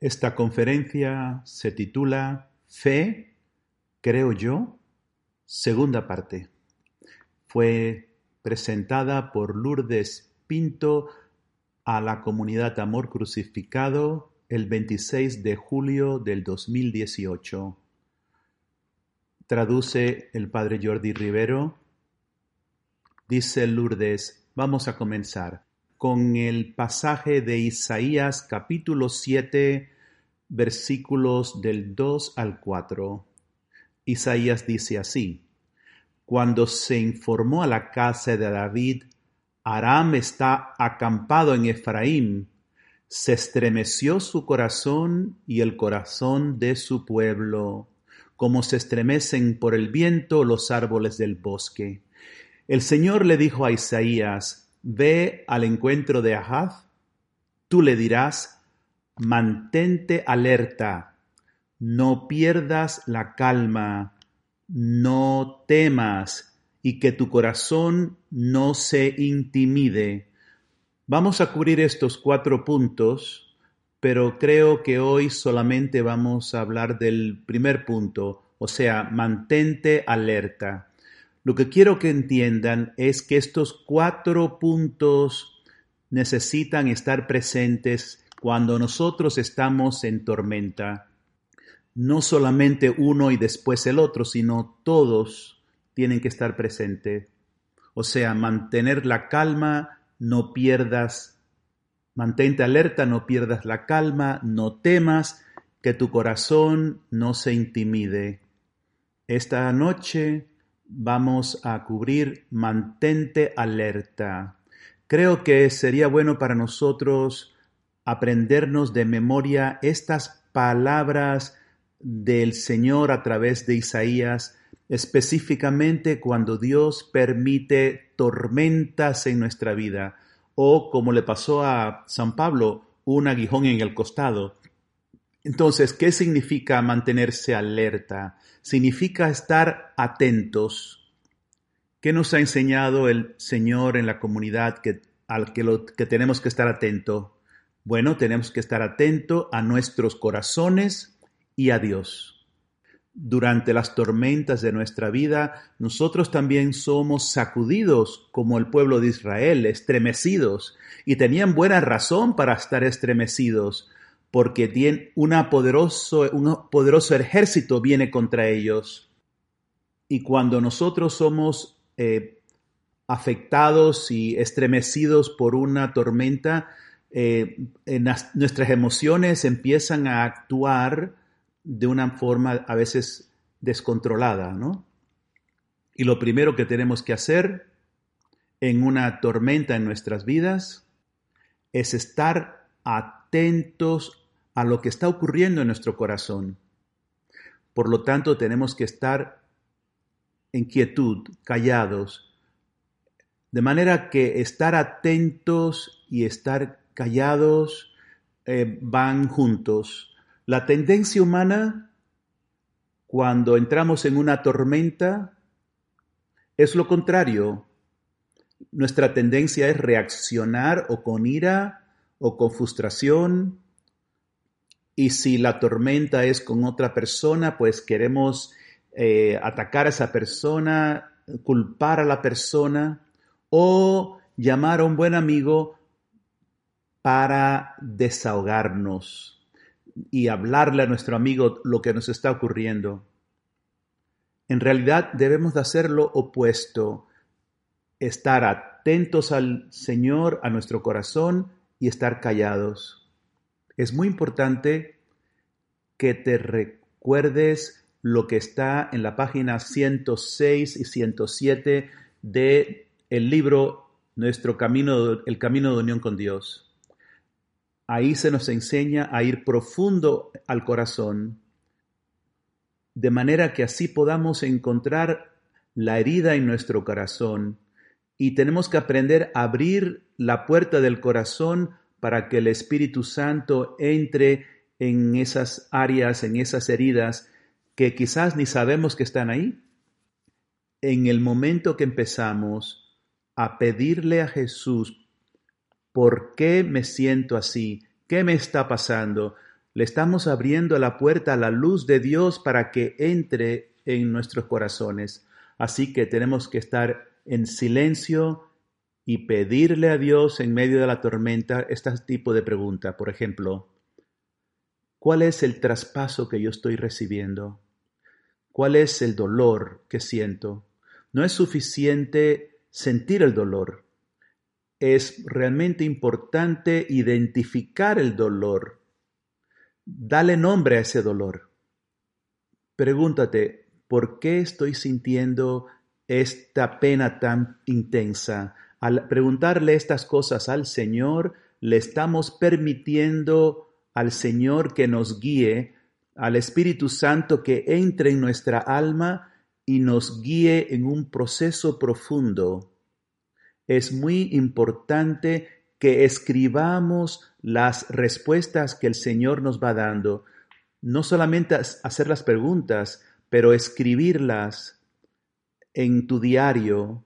Esta conferencia se titula Fe, creo yo, segunda parte. Fue presentada por Lourdes Pinto a la comunidad Amor Crucificado el 26 de julio del 2018. Traduce el padre Jordi Rivero. Dice Lourdes, vamos a comenzar con el pasaje de Isaías capítulo 7 versículos del 2 al 4. Isaías dice así, Cuando se informó a la casa de David, Aram está acampado en Efraín, se estremeció su corazón y el corazón de su pueblo, como se estremecen por el viento los árboles del bosque. El Señor le dijo a Isaías, ve al encuentro de Ahaz, tú le dirás, mantente alerta, no pierdas la calma, no temas y que tu corazón no se intimide. Vamos a cubrir estos cuatro puntos, pero creo que hoy solamente vamos a hablar del primer punto, o sea, mantente alerta. Lo que quiero que entiendan es que estos cuatro puntos necesitan estar presentes cuando nosotros estamos en tormenta. No solamente uno y después el otro, sino todos tienen que estar presentes. O sea, mantener la calma, no pierdas, mantente alerta, no pierdas la calma, no temas, que tu corazón no se intimide. Esta noche vamos a cubrir mantente alerta. Creo que sería bueno para nosotros aprendernos de memoria estas palabras del Señor a través de Isaías, específicamente cuando Dios permite tormentas en nuestra vida o como le pasó a San Pablo, un aguijón en el costado. Entonces, ¿qué significa mantenerse alerta? Significa estar atentos. ¿Qué nos ha enseñado el Señor en la comunidad que, al que, tenemos que estar atento? Bueno, tenemos que estar atento a nuestros corazones y a Dios. Durante las tormentas de nuestra vida, nosotros también somos sacudidos como el pueblo de Israel, estremecidos, y tenían buena razón para estar estremecidos, porque tiene una poderoso, un poderoso ejército viene contra ellos. Y cuando nosotros somos eh, afectados y estremecidos por una tormenta, eh, nuestras emociones empiezan a actuar de una forma a veces descontrolada, ¿no? Y lo primero que tenemos que hacer en una tormenta en nuestras vidas es estar atentos a lo que está ocurriendo en nuestro corazón. Por lo tanto, tenemos que estar en quietud, callados, de manera que estar atentos y estar callados eh, van juntos. La tendencia humana, cuando entramos en una tormenta, es lo contrario. Nuestra tendencia es reaccionar o con ira o con frustración y si la tormenta es con otra persona, pues queremos eh, atacar a esa persona, culpar a la persona o llamar a un buen amigo para desahogarnos y hablarle a nuestro amigo lo que nos está ocurriendo. En realidad debemos de hacer lo opuesto, estar atentos al Señor, a nuestro corazón y estar callados es muy importante que te recuerdes lo que está en la página 106 y 107 de el libro Nuestro camino el camino de unión con Dios. Ahí se nos enseña a ir profundo al corazón de manera que así podamos encontrar la herida en nuestro corazón y tenemos que aprender a abrir la puerta del corazón para que el Espíritu Santo entre en esas áreas, en esas heridas que quizás ni sabemos que están ahí. En el momento que empezamos a pedirle a Jesús, ¿por qué me siento así? ¿Qué me está pasando? le estamos abriendo la puerta a la luz de Dios para que entre en nuestros corazones. Así que tenemos que estar en silencio y pedirle a Dios en medio de la tormenta este tipo de pregunta. Por ejemplo, ¿cuál es el traspaso que yo estoy recibiendo? ¿Cuál es el dolor que siento? No es suficiente sentir el dolor. Es realmente importante identificar el dolor. Dale nombre a ese dolor. Pregúntate, ¿por qué estoy sintiendo esta pena tan intensa? Al preguntarle estas cosas al Señor, le estamos permitiendo al Señor que nos guíe, al Espíritu Santo que entre en nuestra alma y nos guíe en un proceso profundo. Es muy importante que escribamos las respuestas que el Señor nos va dando. No solamente hacer las preguntas, pero escribirlas en tu diario.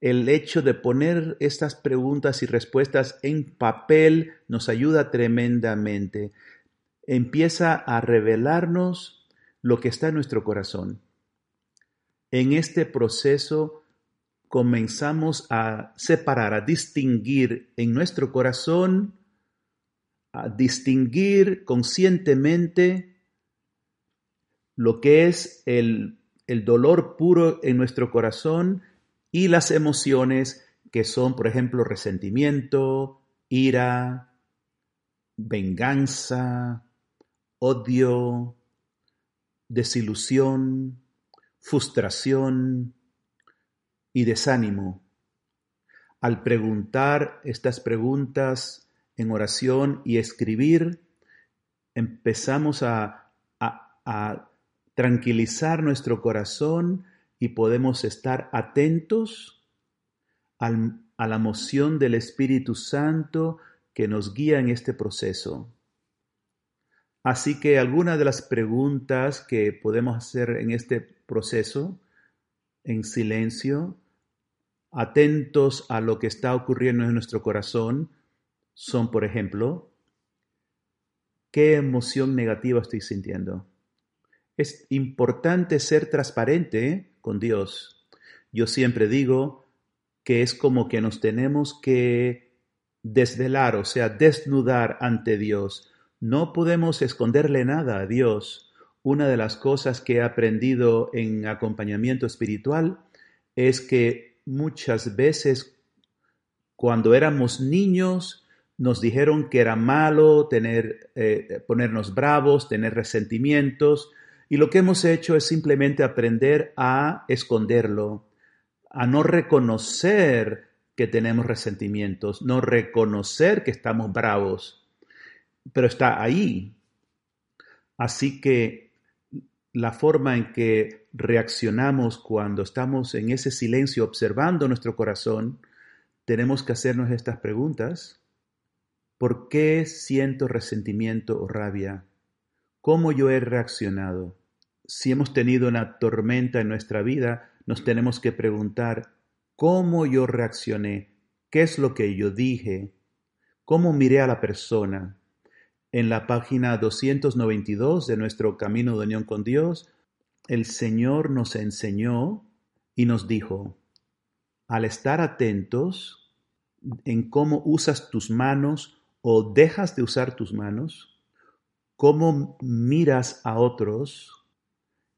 El hecho de poner estas preguntas y respuestas en papel nos ayuda tremendamente. Empieza a revelarnos lo que está en nuestro corazón. En este proceso comenzamos a separar, a distinguir en nuestro corazón, a distinguir conscientemente lo que es el, el dolor puro en nuestro corazón y las emociones que son, por ejemplo, resentimiento, ira, venganza, odio, desilusión, frustración y desánimo. Al preguntar estas preguntas en oración y escribir, empezamos a, tranquilizar nuestro corazón y podemos estar atentos a la moción del Espíritu Santo que nos guía en este proceso. Así que algunas de las preguntas que podemos hacer en este proceso, en silencio, atentos a lo que está ocurriendo en nuestro corazón, son, por ejemplo, ¿qué emoción negativa estoy sintiendo? Es importante ser transparente con Dios. Yo siempre digo que es como que nos tenemos que desvelar, o sea, desnudar ante Dios. No podemos esconderle nada a Dios. Una de las cosas que he aprendido en acompañamiento espiritual es que muchas veces cuando éramos niños nos dijeron que era malo tener, eh, ponernos bravos, tener resentimientos, y lo que hemos hecho es simplemente aprender a esconderlo, a no reconocer que tenemos resentimientos, no reconocer que estamos bravos, pero está ahí. Así que la forma en que reaccionamos cuando estamos en ese silencio observando nuestro corazón, tenemos que hacernos estas preguntas. ¿Por qué siento resentimiento o rabia? Cómo yo he reaccionado. Si hemos tenido una tormenta en nuestra vida, nos tenemos que preguntar cómo yo reaccioné, qué es lo que yo dije, cómo miré a la persona. En la página 292 de nuestro Camino de Unión con Dios, el Señor nos enseñó y nos dijo, al estar atentos en cómo usas tus manos o dejas de usar tus manos, cómo miras a otros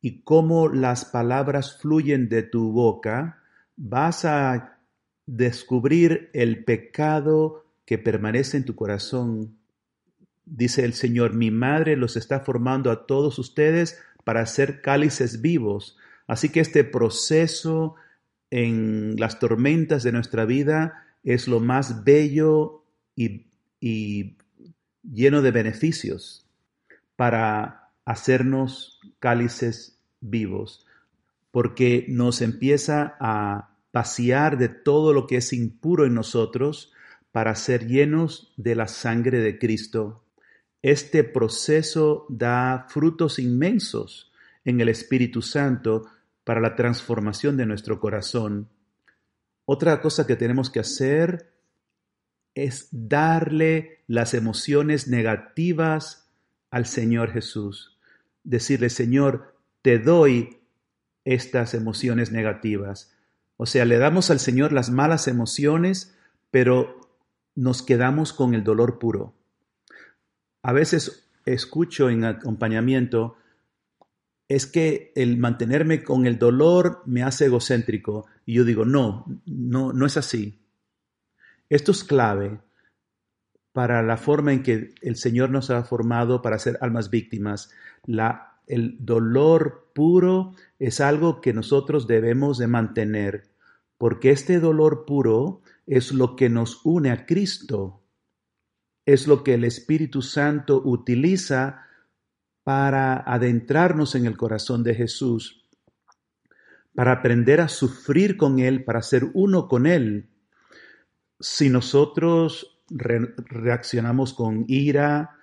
y cómo las palabras fluyen de tu boca, vas a descubrir el pecado que permanece en tu corazón. Dice el Señor, mi madre los está formando a todos ustedes para ser cálices vivos. Así que este proceso en las tormentas de nuestra vida es lo más bello y, y lleno de beneficios para hacernos cálices vivos, porque nos empieza a vaciar de todo lo que es impuro en nosotros para ser llenos de la sangre de Cristo. Este proceso da frutos inmensos en el Espíritu Santo para la transformación de nuestro corazón. Otra cosa que tenemos que hacer es darle las emociones negativas al Señor Jesús. Decirle, Señor, te doy estas emociones negativas. O sea, le damos al Señor las malas emociones, pero nos quedamos con el dolor puro. A veces escucho en acompañamiento, es que el mantenerme con el dolor me hace egocéntrico. Y yo digo, no, no, no es así. Esto es clave para la forma en que el Señor nos ha formado para ser almas víctimas. El dolor puro es algo que nosotros debemos de mantener, porque este dolor puro es lo que nos une a Cristo, es lo que el Espíritu Santo utiliza para adentrarnos en el corazón de Jesús, para aprender a sufrir con Él, para ser uno con Él. Si nosotros reaccionamos con ira,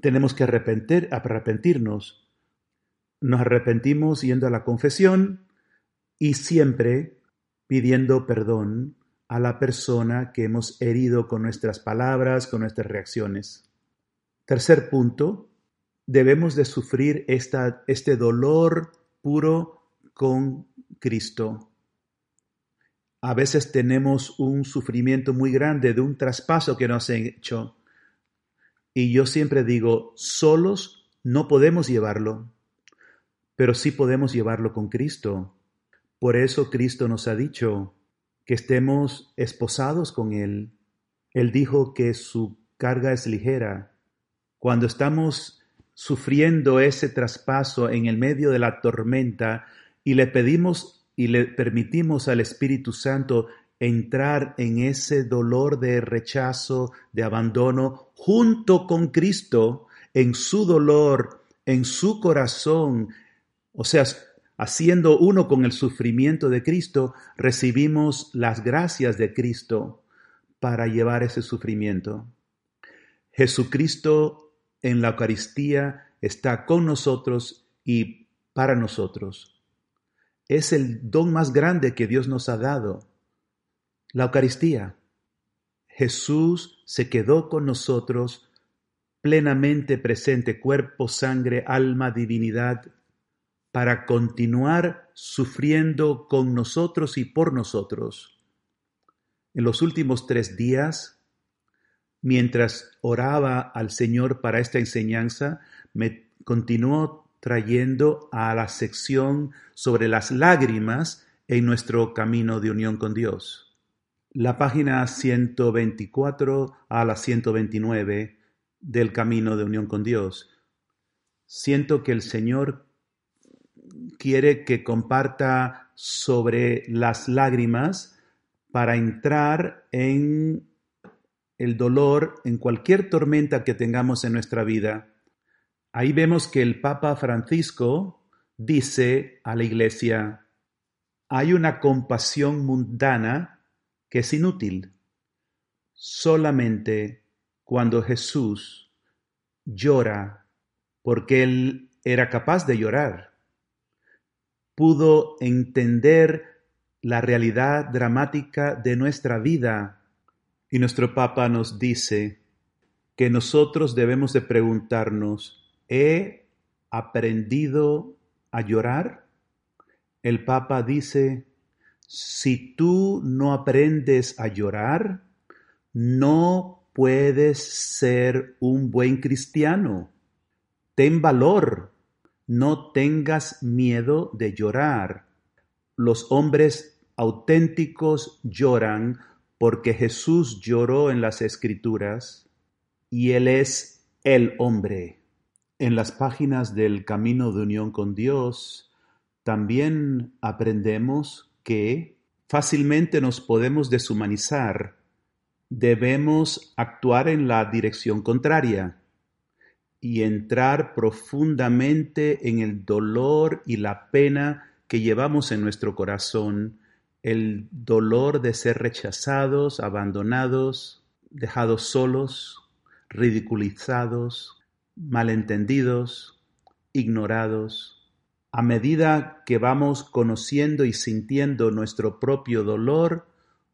tenemos que arrepentir, arrepentirnos. Nos arrepentimos yendo a la confesión y siempre pidiendo perdón a la persona que hemos herido con nuestras palabras, con nuestras reacciones. Tercer punto, debemos de sufrir esta, este dolor puro con Cristo. A veces tenemos un sufrimiento muy grande de un traspaso que nos han hecho. Y yo siempre digo, solos no podemos llevarlo, pero sí podemos llevarlo con Cristo. Por eso Cristo nos ha dicho que estemos esposados con Él. Él dijo que su carga es ligera. Cuando estamos sufriendo ese traspaso en el medio de la tormenta y le pedimos y le permitimos al Espíritu Santo entrar en ese dolor de rechazo, de abandono, junto con Cristo, en su dolor, en su corazón, o sea, haciendo uno con el sufrimiento de Cristo, recibimos las gracias de Cristo para llevar ese sufrimiento. Jesucristo en la Eucaristía está con nosotros y para nosotros es el don más grande que Dios nos ha dado, la Eucaristía. Jesús se quedó con nosotros plenamente presente, cuerpo, sangre, alma, divinidad, para continuar sufriendo con nosotros y por nosotros. En los últimos tres días, mientras oraba al Señor para esta enseñanza, me continuó trayendo a la sección sobre las lágrimas en nuestro camino de unión con Dios. La página 124 a la 129 del camino de unión con Dios. Siento que el Señor quiere que comparta sobre las lágrimas para entrar en el dolor, en cualquier tormenta que tengamos en nuestra vida Ahí vemos que el Papa Francisco dice a la Iglesia, hay una compasión mundana que es inútil. Solamente cuando Jesús llora, porque Él era capaz de llorar, pudo entender la realidad dramática de nuestra vida. Y nuestro Papa nos dice que nosotros debemos de preguntarnos, ¿He aprendido a llorar? El Papa dice, si tú no aprendes a llorar, no puedes ser un buen cristiano. Ten valor, no tengas miedo de llorar. Los hombres auténticos lloran porque Jesús lloró en las escrituras y Él es el hombre. En las páginas del Camino de Unión con Dios también aprendemos que fácilmente nos podemos deshumanizar. Debemos actuar en la dirección contraria y entrar profundamente en el dolor y la pena que llevamos en nuestro corazón, el dolor de ser rechazados, abandonados, dejados solos, ridiculizados, malentendidos, ignorados. A medida que vamos conociendo y sintiendo nuestro propio dolor,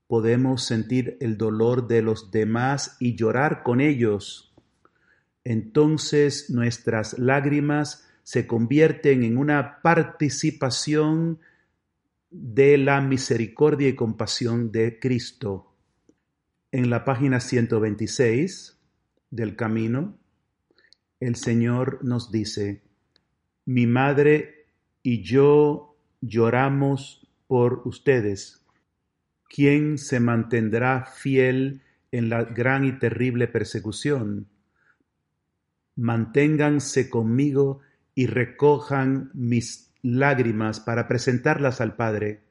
podemos sentir el dolor de los demás y llorar con ellos. entonces nuestras lágrimas se convierten en una participación de la misericordia y compasión de Cristo. En la página 126 del camino, el Señor nos dice, mi madre y yo lloramos por ustedes. ¿Quién se mantendrá fiel en la gran y terrible persecución? Manténganse conmigo y recojan mis lágrimas para presentarlas al Padre.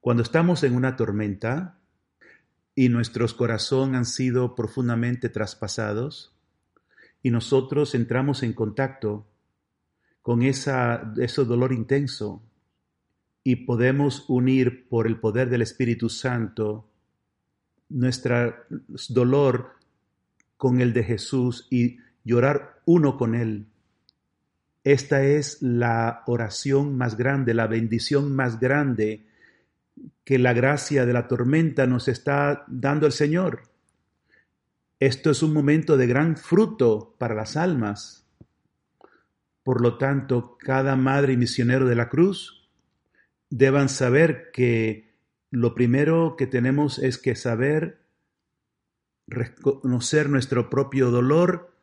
Cuando estamos en una tormenta y nuestros corazones han sido profundamente traspasados y nosotros entramos en contacto con esa, ese dolor intenso y podemos unir por el poder del Espíritu Santo nuestro dolor con el de Jesús y llorar uno con Él. Esta es la oración más grande, la bendición más grande que la gracia de la tormenta nos está dando el Señor. Esto es un momento de gran fruto para las almas. Por lo tanto, cada madre y misionero de la cruz deban saber que lo primero que tenemos es que saber reconocer nuestro propio dolor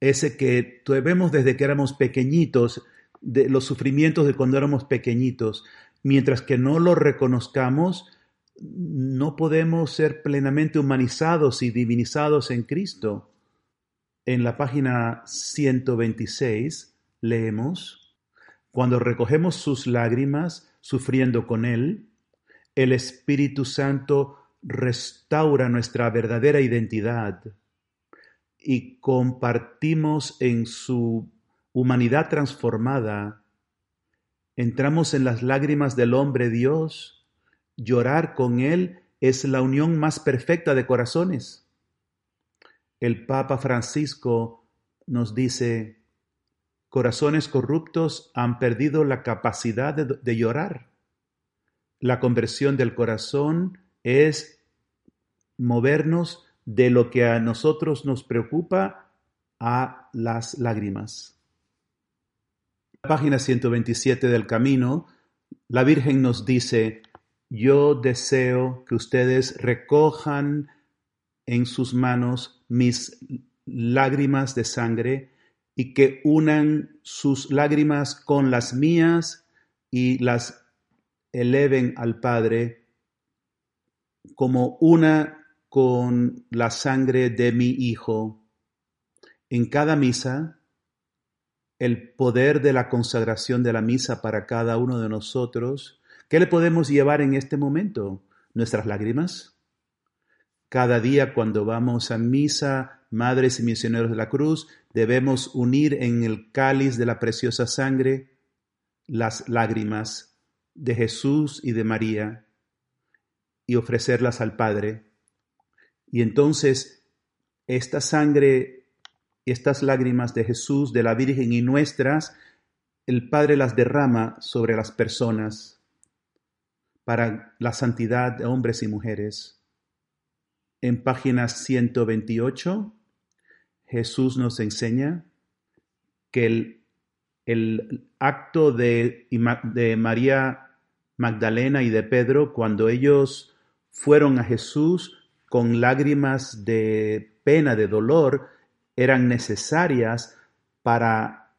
ese que vemos desde que éramos pequeñitos, de los sufrimientos de cuando éramos pequeñitos, mientras que no lo reconozcamos, no podemos ser plenamente humanizados y divinizados en Cristo. En la página 126 leemos, cuando recogemos sus lágrimas, sufriendo con Él, el Espíritu Santo restaura nuestra verdadera identidad y compartimos en su humanidad transformada, entramos en las lágrimas del hombre Dios, llorar con Él es la unión más perfecta de corazones. El Papa Francisco nos dice, corazones corruptos han perdido la capacidad de, llorar. La conversión del corazón es movernos de lo que a nosotros nos preocupa a las lágrimas. Página 127 del Camino, la Virgen nos dice, yo deseo que ustedes recojan en sus manos mis lágrimas de sangre y que unan sus lágrimas con las mías y las eleven al Padre como una con la sangre de mi Hijo. En cada misa, el poder de la consagración de la misa para cada uno de nosotros, ¿qué le podemos llevar en este momento? ¿Nuestras lágrimas? Cada día cuando vamos a misa, madres y misioneros de la cruz, debemos unir en el cáliz de la preciosa sangre las lágrimas de Jesús y de María y ofrecerlas al Padre y entonces esta sangre, estas lágrimas de Jesús, de la Virgen y nuestras, el Padre las derrama sobre las personas para la santidad de hombres y mujeres. En página 128, Jesús nos enseña que el, acto de, de María Magdalena y de Pedro, cuando ellos fueron a Jesús, con lágrimas de pena, de dolor, eran necesarias para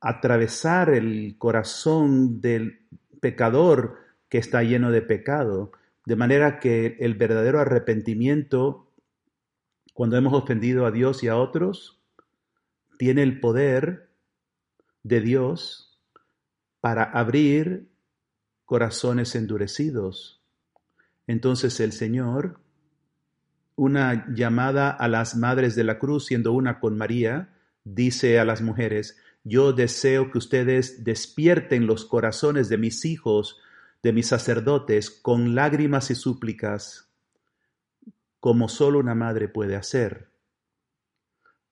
atravesar el corazón del pecador que está lleno de pecado. De manera que el verdadero arrepentimiento, cuando hemos ofendido a Dios y a otros, tiene el poder de Dios para abrir corazones endurecidos entonces el Señor, una llamada a las madres de la cruz, siendo una con María, dice a las mujeres, yo deseo que ustedes despierten los corazones de mis hijos, de mis sacerdotes, con lágrimas y súplicas, como solo una madre puede hacer.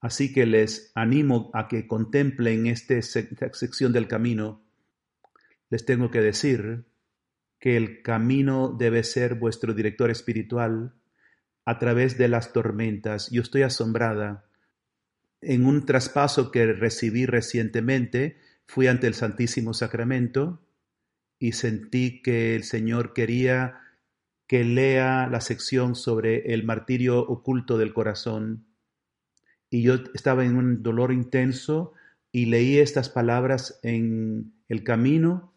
Así que les animo a que contemplen esta sección del camino. Les tengo que decir que el camino debe ser vuestro director espiritual a través de las tormentas. Yo estoy asombrada En un traspaso que recibí recientemente, fui ante el Santísimo Sacramento y sentí que el Señor quería que lea la sección sobre el martirio oculto del corazón. Y yo estaba en un dolor intenso y leí estas palabras en el camino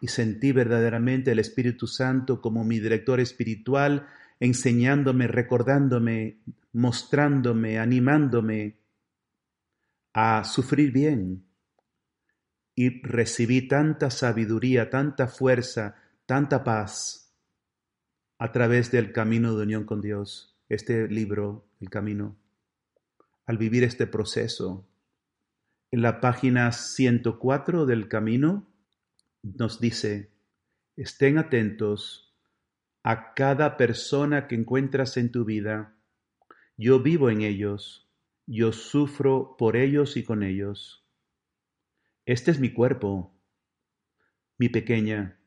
y sentí verdaderamente el Espíritu Santo como mi director espiritual, enseñándome, recordándome, mostrándome, animándome a sufrir bien. Y recibí tanta sabiduría, tanta fuerza, tanta paz a través del camino de unión con Dios, este libro, El Camino, al vivir este proceso. En la página 104 del Camino nos dice, estén atentos a cada persona que encuentras en tu vida. Yo vivo en ellos yo sufro por ellos y con ellos. Este es mi cuerpo, mi pequeña.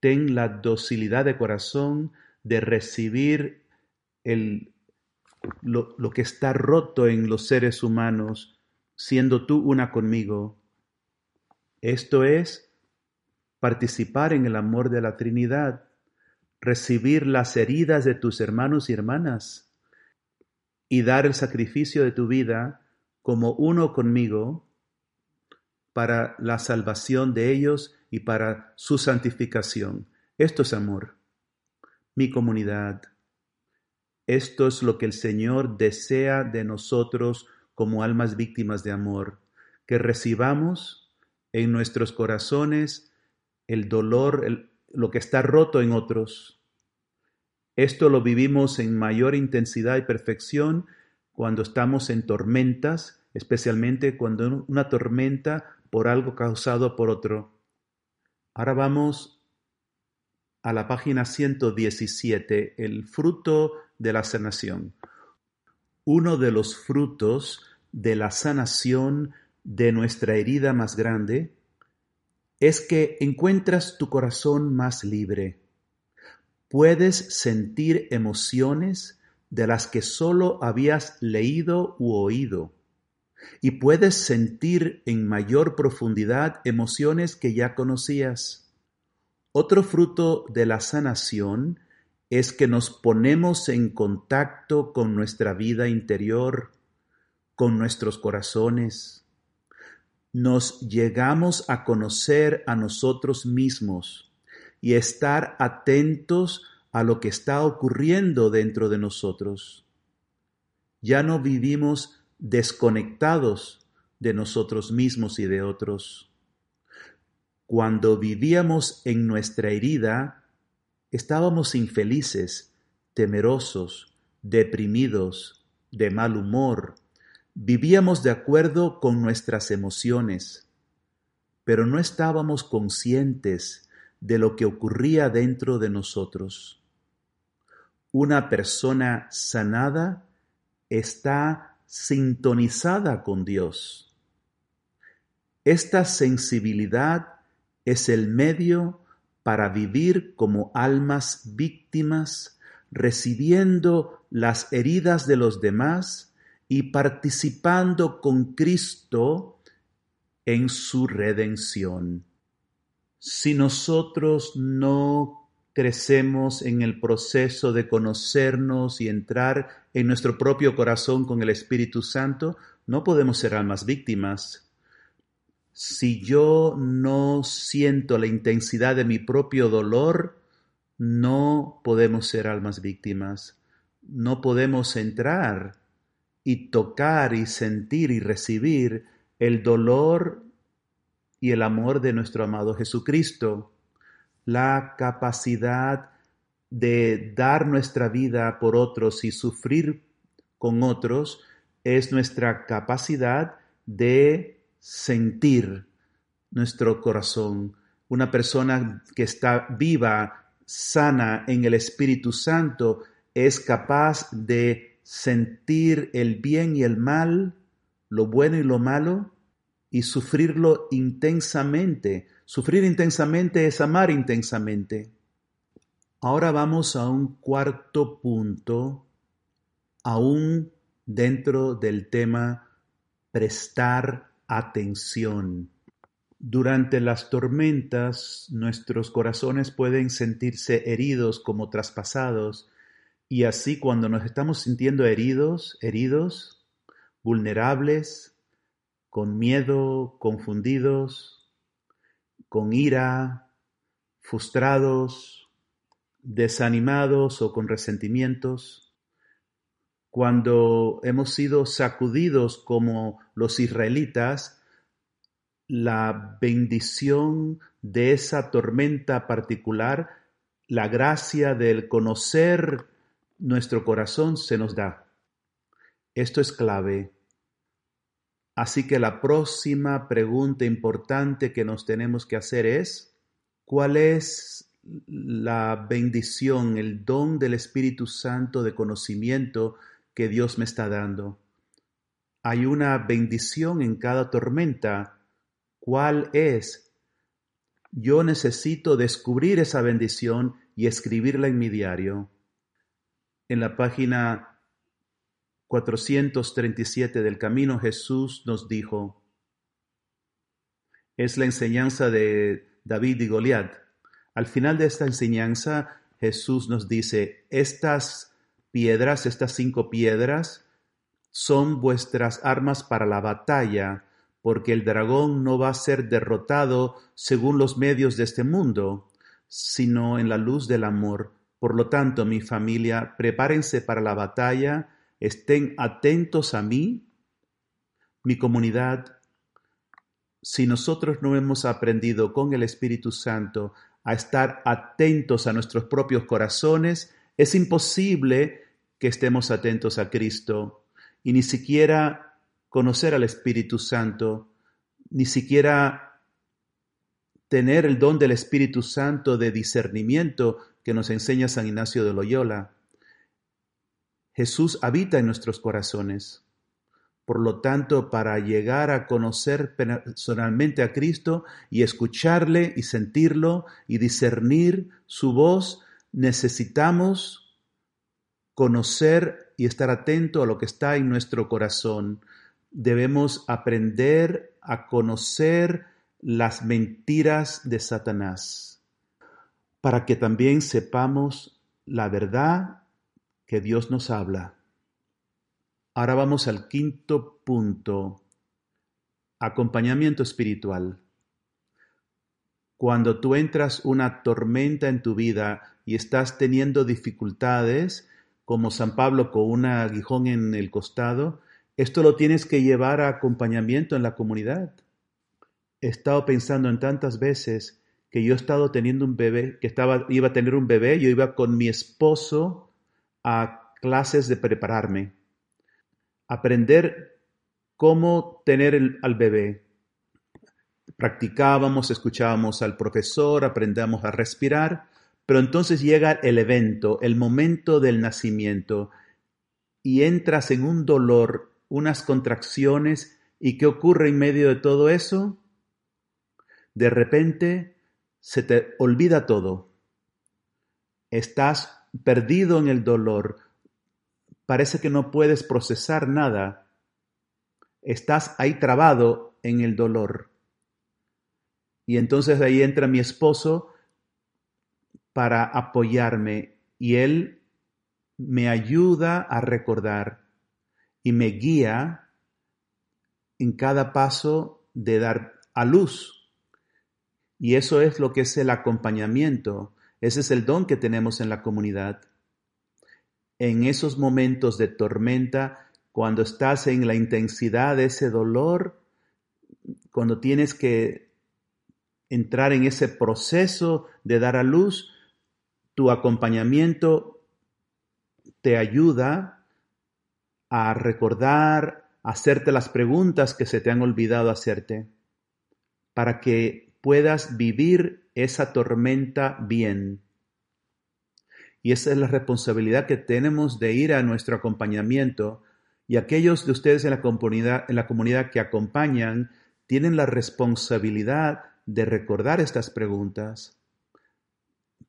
Ten la docilidad de corazón de recibir el, lo, lo que está roto en los seres humanos, siendo tú una conmigo. Esto es participar en el amor de la Trinidad, recibir las heridas de tus hermanos y hermanas y dar el sacrificio de tu vida como uno conmigo para la salvación de ellos y para su santificación. Esto es amor. Mi comunidad. Esto es lo que el Señor desea de nosotros como almas víctimas de amor, que recibamos en nuestros corazones el dolor, lo que está roto en otros, esto lo vivimos en mayor intensidad y perfección cuando estamos en tormentas, especialmente cuando una tormenta por algo causado por otro. Ahora vamos a la página 117, el fruto de la sanación. Uno de los frutos de la sanación de nuestra herida más grande es que encuentras tu corazón más libre Puedes sentir emociones de las que solo habías leído u oído. Y puedes sentir en mayor profundidad emociones que ya conocías. Otro fruto de la sanación es que nos ponemos en contacto con nuestra vida interior, con nuestros corazones. Nos llegamos a conocer a nosotros mismos y estar atentos a lo que está ocurriendo dentro de nosotros. Ya no vivimos desconectados de nosotros mismos y de otros. Cuando vivíamos en nuestra herida, estábamos infelices, temerosos, deprimidos, de mal humor, vivíamos de acuerdo con nuestras emociones, pero no estábamos conscientes de lo que ocurría dentro de nosotros. Una persona sanada está sintonizada con Dios. Esta sensibilidad es el medio para vivir como almas víctimas, recibiendo las heridas de los demás y participando con Cristo en su redención. Si nosotros no crecemos en el proceso de conocernos y entrar en nuestro propio corazón con el Espíritu Santo, no podemos ser almas víctimas. Si yo no siento la intensidad de mi propio dolor, no podemos ser almas víctimas. No podemos entrar y tocar y sentir y recibir el dolor y el amor de nuestro amado Jesucristo, la capacidad de dar nuestra vida por otros y sufrir con otros es nuestra capacidad de sentir nuestro corazón. Una persona que está viva, sana en el Espíritu Santo, es capaz de sentir el bien y el mal, lo bueno y lo malo, y sufrirlo intensamente. Sufrir intensamente es amar intensamente. Ahora vamos a un cuarto punto, aún dentro del tema prestar atención. Durante las tormentas nuestros corazones pueden sentirse heridos como traspasados y así cuando nos estamos sintiendo heridos, heridos, vulnerables, con miedo, confundidos, con ira, frustrados, desanimados o con resentimientos, cuando hemos sido sacudidos como los israelitas, la bendición de esa tormenta particular, la gracia del conocer nuestro corazón se nos da. Esto es clave. Así que la próxima pregunta importante que nos tenemos que hacer es, ¿cuál es la bendición, el don del Espíritu Santo de conocimiento que Dios me está dando? Hay una bendición en cada tormenta. ¿Cuál es? Yo necesito descubrir esa bendición y escribirla en mi diario. En la página 437 del Camino Jesús nos dijo, es la enseñanza de David y Goliat. Al final de esta enseñanza, Jesús nos dice, estas piedras, estas cinco piedras, son vuestras armas para la batalla, porque el dragón no va a ser derrotado según los medios de este mundo, sino en la luz del amor. Por lo tanto, mi familia, prepárense para la batalla, estén atentos a mí, mi comunidad. Si nosotros no hemos aprendido con el Espíritu Santo a estar atentos a nuestros propios corazones, es imposible que estemos atentos a Cristo y ni siquiera conocer al Espíritu Santo, ni siquiera tener el don del Espíritu Santo de discernimiento que nos enseña San Ignacio de Loyola. Jesús habita en nuestros corazones. Por lo tanto, para llegar a conocer personalmente a Cristo y escucharle y sentirlo y discernir su voz, necesitamos conocer y estar atento a lo que está en nuestro corazón. Debemos aprender a conocer las mentiras de Satanás para que también sepamos la verdad que Dios nos habla. Ahora vamos al quinto punto, acompañamiento espiritual. Cuando tú entras una tormenta en tu vida y estás teniendo dificultades, como San Pablo con un aguijón en el costado, esto lo tienes que llevar a acompañamiento en la comunidad. He estado pensando en tantas veces que yo he estado teniendo un bebé, que estaba, iba a tener un bebé, yo iba con mi esposo a clases de prepararme, aprender cómo tener al bebé. Practicábamos, escuchábamos al profesor, aprendíamos a respirar, pero entonces llega el evento, el momento del nacimiento, y entras en un dolor, unas contracciones, ¿y qué ocurre en medio de todo eso? De repente se te olvida todo. Estás perdido en el dolor, parece que no puedes procesar nada, estás ahí trabado en el dolor. Y entonces ahí entra mi esposo para apoyarme y él me ayuda a recordar y me guía en cada paso de dar a luz. Y eso es lo que es el acompañamiento. Ese es el don que tenemos en la comunidad. En esos momentos de tormenta, cuando estás en la intensidad de ese dolor, cuando tienes que entrar en ese proceso de dar a luz, tu acompañamiento te ayuda a recordar, a hacerte las preguntas que se te han olvidado hacerte, para que puedas vivir esa tormenta bien. Y esa es la responsabilidad que tenemos de ir a nuestro acompañamiento y aquellos de ustedes en la comunidad, en la comunidad que acompañan tienen la responsabilidad de recordar estas preguntas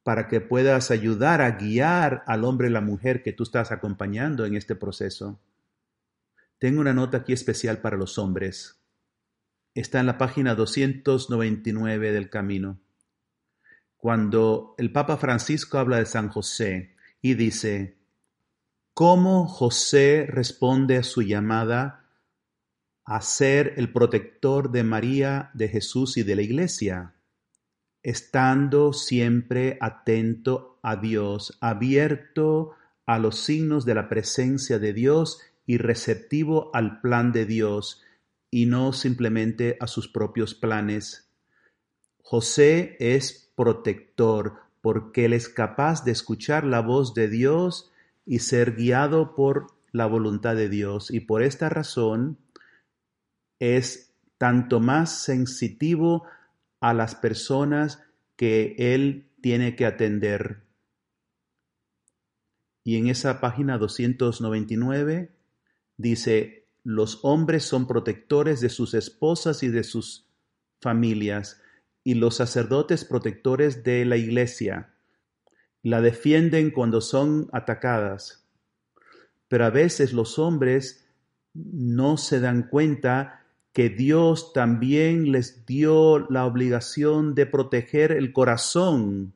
para que puedas ayudar a guiar al hombre y la mujer que tú estás acompañando en este proceso. Tengo una nota aquí especial para los hombres. Está en la página 299 del Camino. Cuando el Papa Francisco habla de San José y dice, ¿cómo José responde a su llamada a ser el protector de María, de Jesús y de la Iglesia? Estando siempre atento a Dios, abierto a los signos de la presencia de Dios y receptivo al plan de Dios y no simplemente a sus propios planes. José es protector porque él es capaz de escuchar la voz de Dios y ser guiado por la voluntad de Dios y por esta razón es tanto más sensitivo a las personas que él tiene que atender. Y en esa página 299 dice, los hombres son protectores de sus esposas y de sus familias, y los sacerdotes protectores de la iglesia. La defienden cuando son atacadas. Pero a veces los hombres no se dan cuenta que Dios también les dio la obligación de proteger el corazón.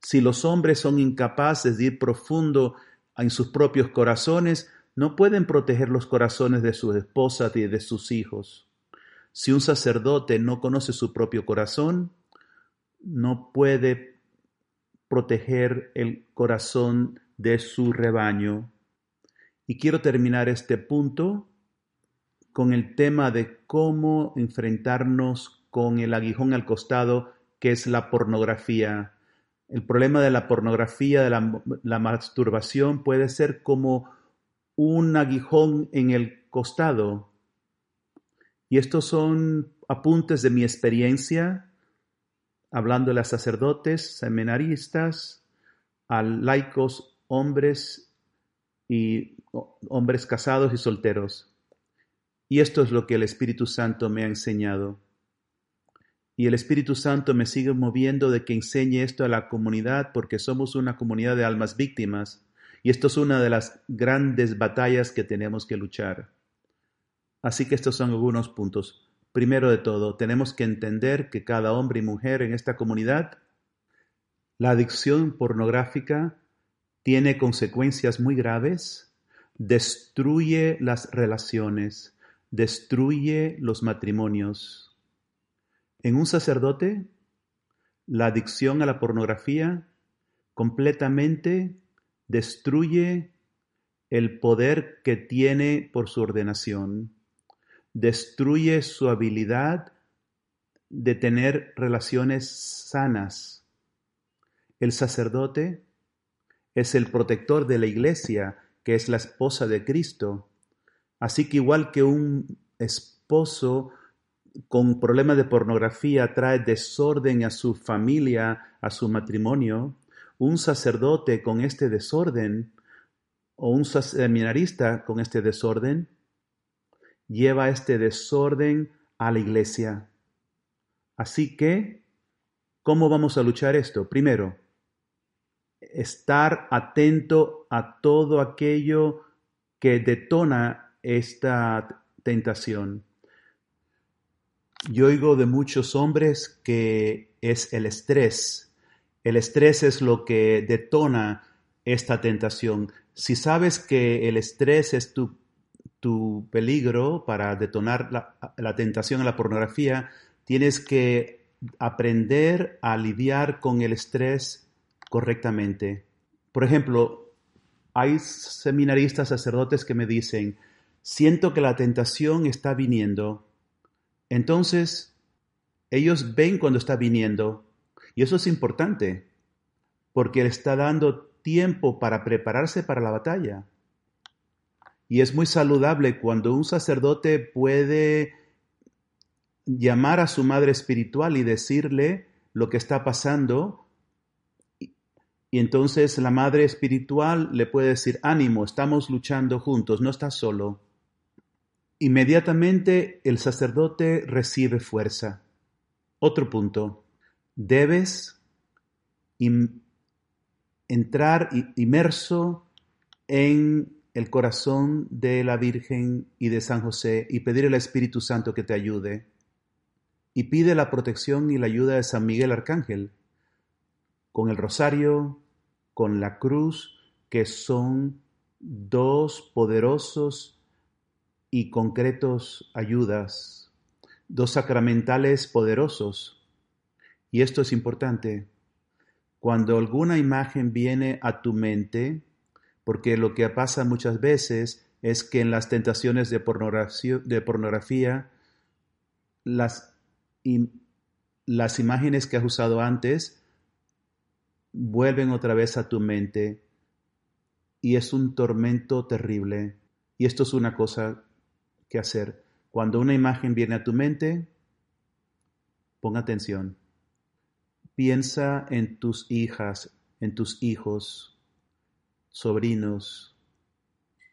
Si los hombres son incapaces de ir profundo en sus propios corazones, no pueden proteger los corazones de sus esposas y de sus hijos. Si un sacerdote no conoce su propio corazón, no puede proteger el corazón de su rebaño. Y quiero terminar este punto con el tema de cómo enfrentarnos con el aguijón al costado que es la pornografía. El problema de la pornografía, de la, la masturbación, puede ser como un aguijón en el costado. Y estos son apuntes de mi experiencia, hablando a sacerdotes, seminaristas, a laicos, hombres y hombres casados y solteros. Y esto es lo que el Espíritu Santo me ha enseñado. Y el Espíritu Santo me sigue moviendo de que enseñe esto a la comunidad porque somos una comunidad de almas víctimas y esto es una de las grandes batallas que tenemos que luchar. Así que estos son algunos puntos. Primero de todo, tenemos que entender que cada hombre y mujer en esta comunidad, la adicción pornográfica tiene consecuencias muy graves, destruye las relaciones, destruye los matrimonios. En un sacerdote, la adicción a la pornografía completamente destruye el poder que tiene por su ordenación, destruye su habilidad de tener relaciones sanas. El sacerdote es el protector de la iglesia, que es la esposa de Cristo. Así que igual que un esposo con problemas de pornografía trae desorden a su familia, a su matrimonio, un sacerdote con este desorden o un seminarista con este desorden lleva este desorden a la iglesia. Así que, ¿cómo vamos a luchar esto? Primero, estar atento a todo aquello que detona esta tentación. Yo oigo de muchos hombres que es el estrés el estrés es lo que detona esta tentación. Si sabes que el estrés es tu, tu peligro para detonar la, la tentación a la pornografía, tienes que aprender a lidiar con el estrés correctamente. Por ejemplo, hay seminaristas, sacerdotes que me dicen, siento que la tentación está viniendo. Entonces, ellos ven cuando está viniendo y eso es importante, porque Él está dando tiempo para prepararse para la batalla. Y es muy saludable cuando un sacerdote puede llamar a su madre espiritual y decirle lo que está pasando. Y entonces la madre espiritual le puede decir, ánimo, estamos luchando juntos, no estás solo. Inmediatamente el sacerdote recibe fuerza. Otro punto debes entrar inmerso en el corazón de la Virgen y de San José y pedir al Espíritu Santo que te ayude. Y pide la protección y la ayuda de San Miguel Arcángel, con el rosario, con la cruz, que son dos poderosos y concretos ayudas, dos sacramentales poderosos. Y esto es importante. Cuando alguna imagen viene a tu mente, porque lo que pasa muchas veces es que en las tentaciones de pornografía, las, las imágenes que has usado antes vuelven otra vez a tu mente y es un tormento terrible. Y esto es una cosa que hacer. Cuando una imagen viene a tu mente, pon atención. Piensa en tus hijas, en tus hijos, sobrinos,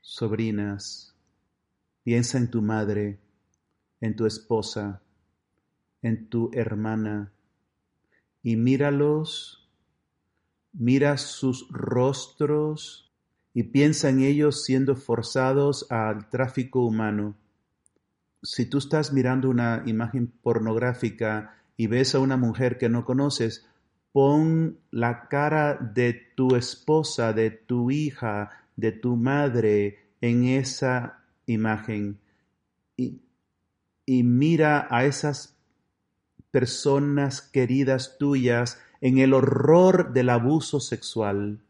sobrinas. Piensa en tu madre, en tu esposa, en tu hermana, y míralos, mira sus rostros y piensa en ellos siendo forzados al tráfico humano. Si tú estás mirando una imagen pornográfica y ves a una mujer que no conoces, Pon la cara de tu esposa, de tu hija, de tu madre en esa imagen y, mira a esas personas queridas tuyas en el horror del abuso sexual.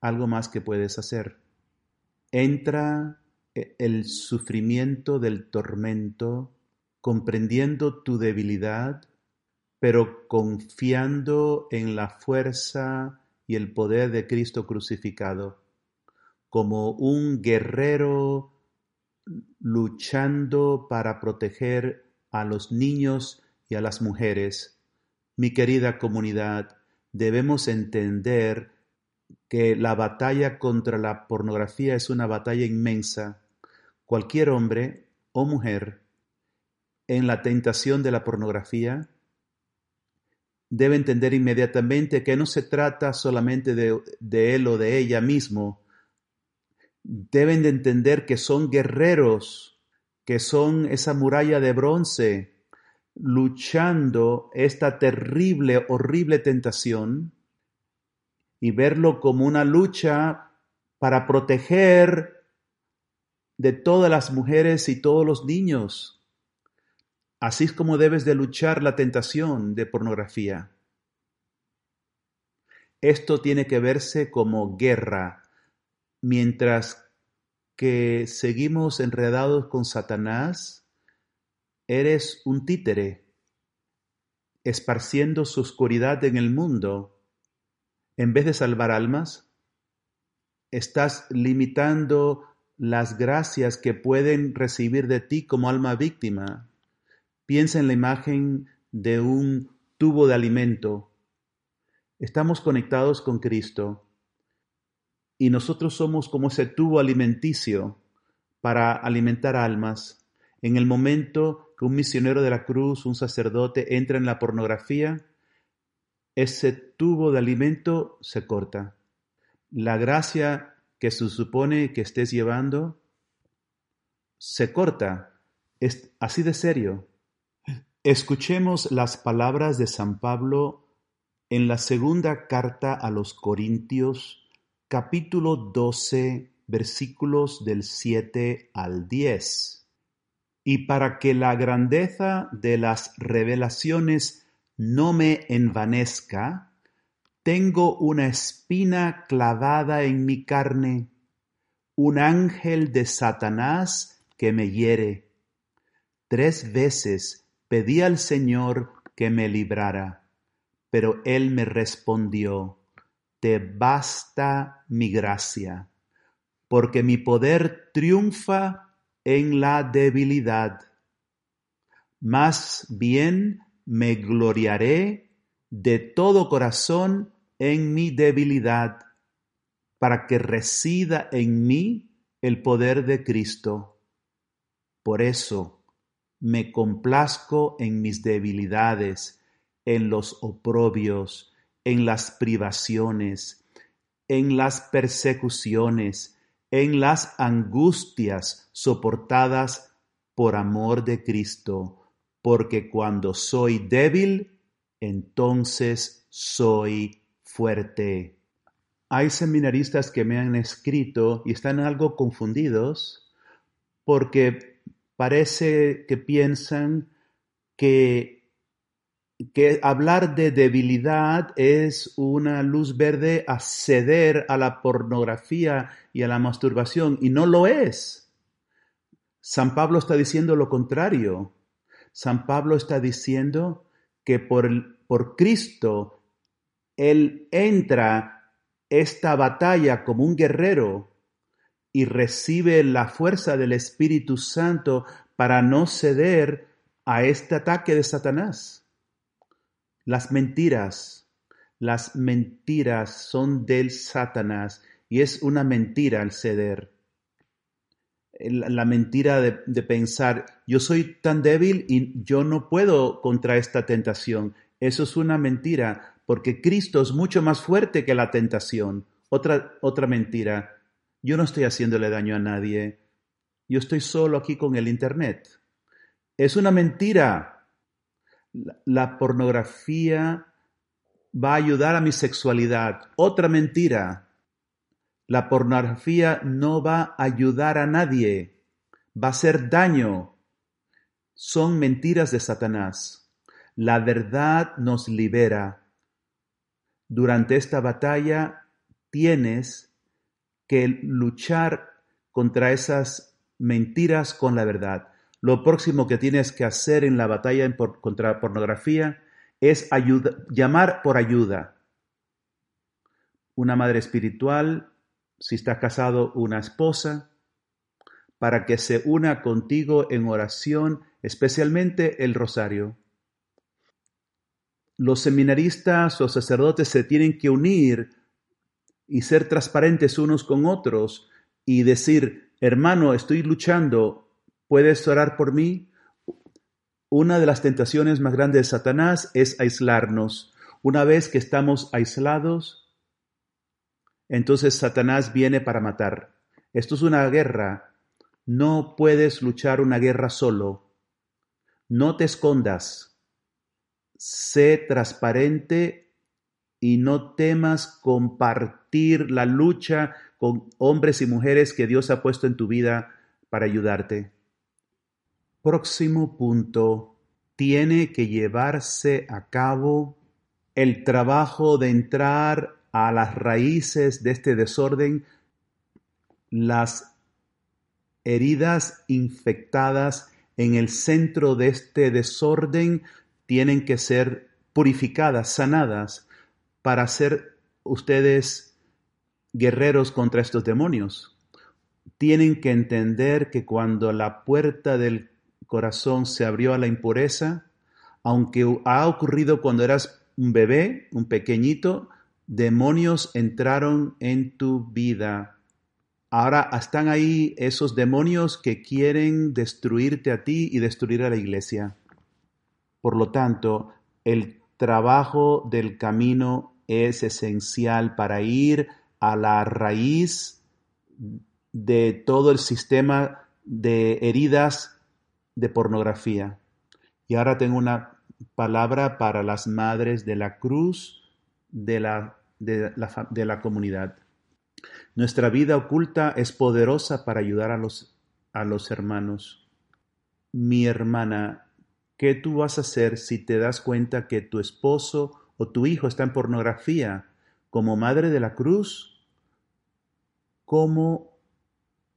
Algo más que puedes hacer. Entra e, el sufrimiento del tormento, comprendiendo tu debilidad, pero confiando en la fuerza y el poder de Cristo crucificado, como un guerrero luchando para proteger a los niños y a las mujeres. Mi querida comunidad, debemos entender que la batalla contra la pornografía es una batalla inmensa. Cualquier hombre o mujer en la tentación de la pornografía debe entender inmediatamente que no se trata solamente de, él o de ella mismo. Deben de entender que son guerreros, que son esa muralla de bronce, luchando esta terrible, horrible tentación y verlo como una lucha para proteger de todas las mujeres y todos los niños. Así es como debes de luchar la tentación de pornografía. Esto tiene que verse como guerra, mientras que seguimos enredados con Satanás, eres un títere, esparciendo su oscuridad en el mundo. En vez de salvar almas, estás limitando las gracias que pueden recibir de ti como alma víctima. Piensa en la imagen de un tubo de alimento. Estamos conectados con Cristo y nosotros somos como ese tubo alimenticio para alimentar almas. En el momento que un misionero de la cruz, un sacerdote, entra en la pornografía, ese tubo de alimento se corta. La gracia que se supone que estés llevando se corta. Es así de serio. Escuchemos las palabras de San Pablo en la segunda carta a los Corintios, capítulo 12, versículos del 7 al 10. Y para que la grandeza de las revelaciones no me envanezca, tengo una espina clavada en mi carne, un ángel de Satanás que me hiere. Tres veces Pedí al Señor que me librara, pero Él me respondió, Te basta mi gracia, porque mi poder triunfa en la debilidad. Más bien me gloriaré de todo corazón en mi debilidad, para que resida en mí el poder de Cristo. Por eso, me complazco en mis debilidades, en los oprobios, en las privaciones, en las persecuciones, en las angustias soportadas por amor de Cristo, porque cuando soy débil, entonces soy fuerte. Hay seminaristas que me han escrito y están algo confundidos porque parece que piensan que que hablar de debilidad es una luz verde a ceder a la pornografía y a la masturbación, y no lo es. San Pablo está diciendo lo contrario. San Pablo está diciendo que por, por Cristo Él entra esta batalla como un guerrero y recibe la fuerza del Espíritu Santo para no ceder a este ataque de Satanás. Las mentiras, las mentiras son del Satanás y es una mentira el ceder. La mentira de, pensar, yo soy tan débil y yo no puedo contra esta tentación. Eso es una mentira, porque Cristo es mucho más fuerte que la tentación. Otra, otra mentira, yo no estoy haciéndole daño a nadie. Yo estoy solo aquí con el Internet. Es una mentira la pornografía va a ayudar a mi sexualidad. Otra mentira. La pornografía no va a ayudar a nadie. Va a hacer daño. Son mentiras de Satanás. La verdad nos libera. Durante esta batalla tienes que luchar contra esas mentiras con la verdad. Lo próximo que tienes que hacer en la batalla contra la pornografía es llamar por ayuda. Una madre espiritual, si estás casado, una esposa, para que se una contigo en oración, especialmente el rosario. Los seminaristas o sacerdotes se tienen que unir y ser transparentes unos con otros y decir, hermano, estoy luchando ¿Puedes orar por mí? Una de las tentaciones más grandes de Satanás es aislarnos. Una vez que estamos aislados, entonces Satanás viene para matar. Esto es una guerra. No puedes luchar una guerra solo. No te escondas. Sé transparente y no temas compartir la lucha con hombres y mujeres que Dios ha puesto en tu vida para ayudarte. Próximo punto. Tiene que llevarse a cabo el trabajo de entrar a las raíces de este desorden, las heridas infectadas en el centro de este desorden tienen que ser purificadas, sanadas, para ser ustedes guerreros contra estos demonios. Tienen que entender que cuando la puerta del corazón se abrió a la impureza, aunque ha ocurrido cuando eras un bebé, un pequeñito, demonios entraron en tu vida. Ahora están ahí esos demonios que quieren destruirte a ti y destruir a la iglesia. Por lo tanto, el trabajo del camino es esencial para ir a la raíz de todo el sistema de heridas de pornografía. Y ahora tengo una palabra para las madres de la cruz de la, de la, de la comunidad. Nuestra vida oculta es poderosa para ayudar a los, a los hermanos. Mi hermana, ¿qué tú vas a hacer si te das cuenta que tu esposo o tu hijo está en pornografía? Como madre de la cruz, ¿cómo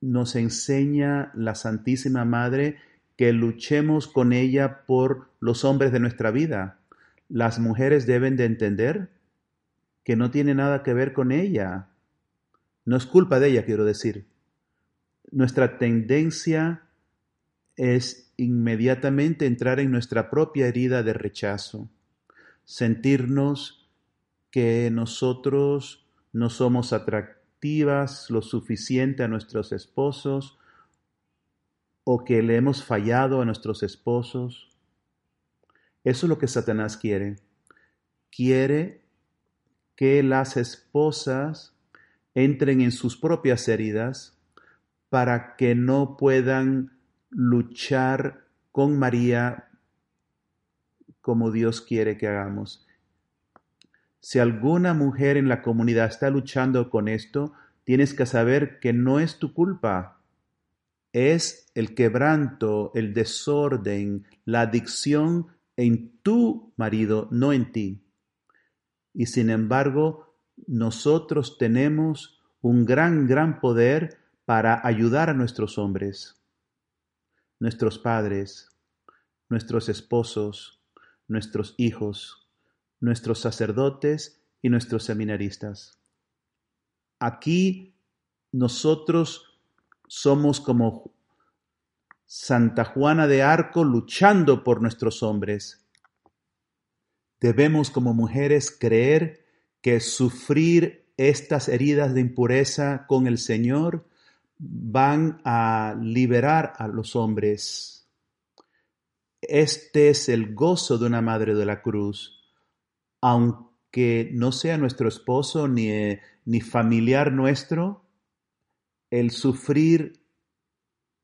nos enseña la Santísima Madre que luchemos con ella por los hombres de nuestra vida. Las mujeres deben de entender que no tiene nada que ver con ella. No es culpa de ella, quiero decir. Nuestra tendencia es inmediatamente entrar en nuestra propia herida de rechazo, sentirnos que nosotros no somos atractivas lo suficiente a nuestros esposos o que le hemos fallado a nuestros esposos. Eso es lo que Satanás quiere. Quiere que las esposas entren en sus propias heridas para que no puedan luchar con María como Dios quiere que hagamos. Si alguna mujer en la comunidad está luchando con esto, tienes que saber que no es tu culpa. Es el quebranto, el desorden, la adicción en tu marido, no en ti. Y sin embargo, nosotros tenemos un gran, gran poder para ayudar a nuestros hombres, nuestros padres, nuestros esposos, nuestros hijos, nuestros sacerdotes y nuestros seminaristas. Aquí nosotros somos como Santa Juana de Arco luchando por nuestros hombres. Debemos como mujeres creer que sufrir estas heridas de impureza con el Señor van a liberar a los hombres. Este es el gozo de una madre de la cruz, aunque no sea nuestro esposo ni, ni familiar nuestro, el sufrir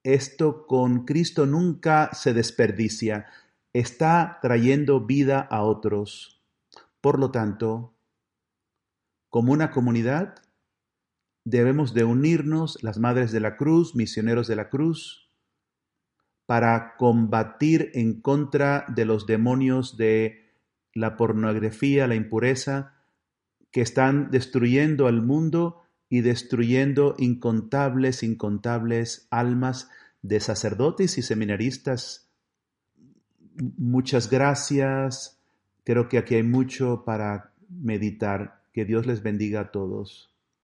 esto con Cristo nunca se desperdicia, está trayendo vida a otros. Por lo tanto, como una comunidad, debemos de unirnos, las Madres de la Cruz, misioneros de la Cruz, para combatir en contra de los demonios de la pornografía, la impureza, que están destruyendo al mundo y destruyendo incontables, incontables almas de sacerdotes y seminaristas. Muchas gracias. Creo que aquí hay mucho para meditar. Que Dios les bendiga a todos.